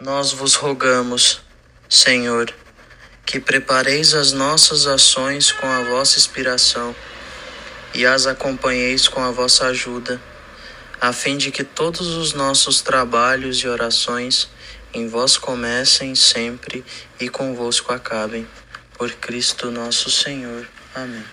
Nós vos rogamos, Senhor, que prepareis as nossas ações com a vossa inspiração e as acompanheis com a vossa ajuda, a fim de que todos os nossos trabalhos e orações em vós comecem sempre e convosco acabem. Por Cristo nosso Senhor. Amém.